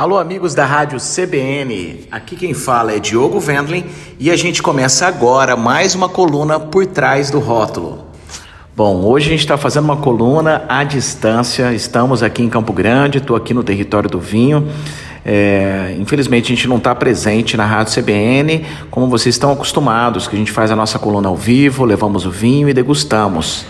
Alô, amigos da Rádio CBN. Aqui quem fala é Diogo Wendling e a gente começa agora mais uma coluna por trás do rótulo. Bom, hoje a gente está fazendo uma coluna à distância. Estamos aqui em Campo Grande, estou aqui no território do vinho. É, infelizmente a gente não está presente na Rádio CBN, como vocês estão acostumados, que a gente faz a nossa coluna ao vivo, levamos o vinho e degustamos.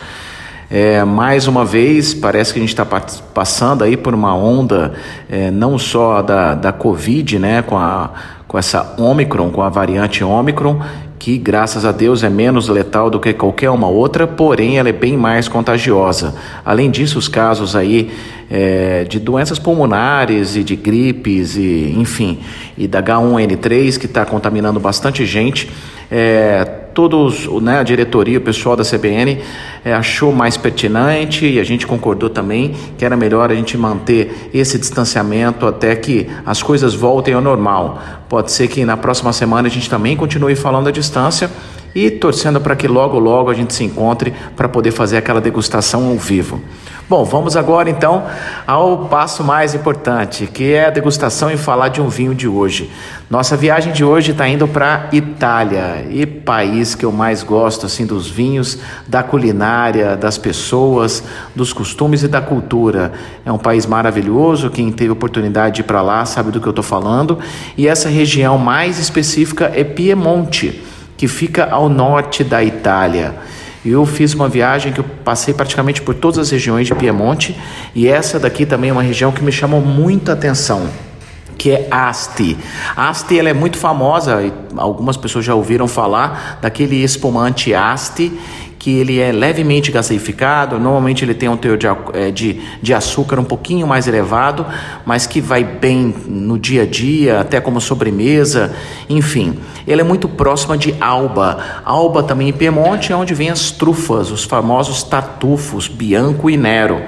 É, mais uma vez, parece que a gente está passando aí por uma onda é, não só da, da Covid, né, com, a, com essa Omicron, com a variante Omicron, que graças a Deus é menos letal do que qualquer uma outra, porém ela é bem mais contagiosa. Além disso, os casos aí é, de doenças pulmonares e de gripes e enfim, e da H1N3 que está contaminando bastante gente, é, todos, né, a diretoria, o pessoal da CBN é, achou mais pertinente e a gente concordou também que era melhor a gente manter esse distanciamento até que as coisas voltem ao normal. Pode ser que na próxima semana a gente também continue falando à distância e torcendo para que logo logo a gente se encontre para poder fazer aquela degustação ao vivo. Bom, vamos agora então ao passo mais importante, que é a degustação e falar de um vinho de hoje. Nossa viagem de hoje está indo para Itália, e país que eu mais gosto assim dos vinhos, da culinária, das pessoas, dos costumes e da cultura. É um país maravilhoso. Quem teve oportunidade de ir para lá sabe do que eu estou falando. E essa região mais específica é Piemonte, que fica ao norte da Itália. Eu fiz uma viagem que eu passei praticamente por todas as regiões de Piemonte e essa daqui também é uma região que me chamou muita atenção que é Asti. Asti ela é muito famosa, algumas pessoas já ouviram falar daquele espumante Asti, que ele é levemente gaseificado, normalmente ele tem um teor de, é, de, de, açúcar um pouquinho mais elevado, mas que vai bem no dia a dia, até como sobremesa, enfim. Ele é muito próxima de Alba. Alba também em Piemonte é onde vem as trufas, os famosos tartufos, Bianco e Nero.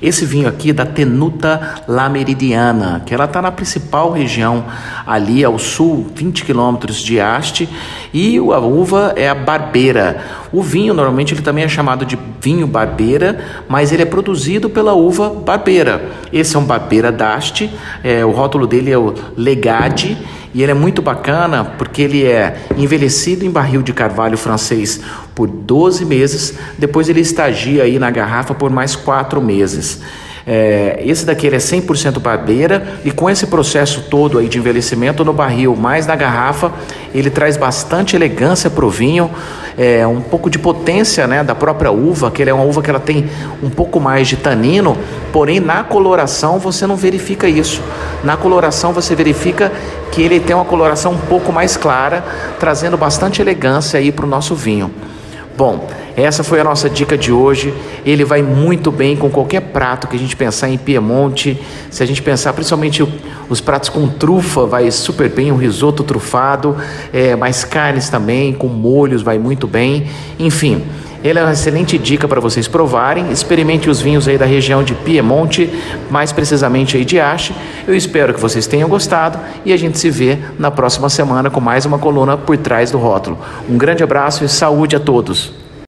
Esse vinho aqui é da Tenuta La Meridiana, que ela está na principal região ali ao sul, 20 quilômetros de Haste, e a uva é a Barbeira. O vinho normalmente ele também é chamado de vinho Barbeira, mas ele é produzido pela uva Barbeira. Esse é um Barbeira d'Aste, é, o rótulo dele é o Legade e ele é muito bacana porque ele é envelhecido em barril de carvalho francês por 12 meses, depois ele estagia aí na garrafa por mais 4 meses. É, esse daqui ele é 100% barbeira e com esse processo todo aí de envelhecimento no barril mais na garrafa, ele traz bastante elegância para o vinho, é, um pouco de potência né, da própria uva, que ele é uma uva que ela tem um pouco mais de tanino, porém na coloração você não verifica isso. Na coloração você verifica que ele tem uma coloração um pouco mais clara, trazendo bastante elegância aí para o nosso vinho. Bom, essa foi a nossa dica de hoje. Ele vai muito bem com qualquer prato que a gente pensar em Piemonte. Se a gente pensar principalmente os pratos com trufa, vai super bem. O risoto trufado, é, mais carnes também, com molhos, vai muito bem. Enfim. Ele é uma excelente dica para vocês provarem. Experimente os vinhos aí da região de Piemonte, mais precisamente aí de Ache. Eu espero que vocês tenham gostado e a gente se vê na próxima semana com mais uma coluna por trás do rótulo. Um grande abraço e saúde a todos.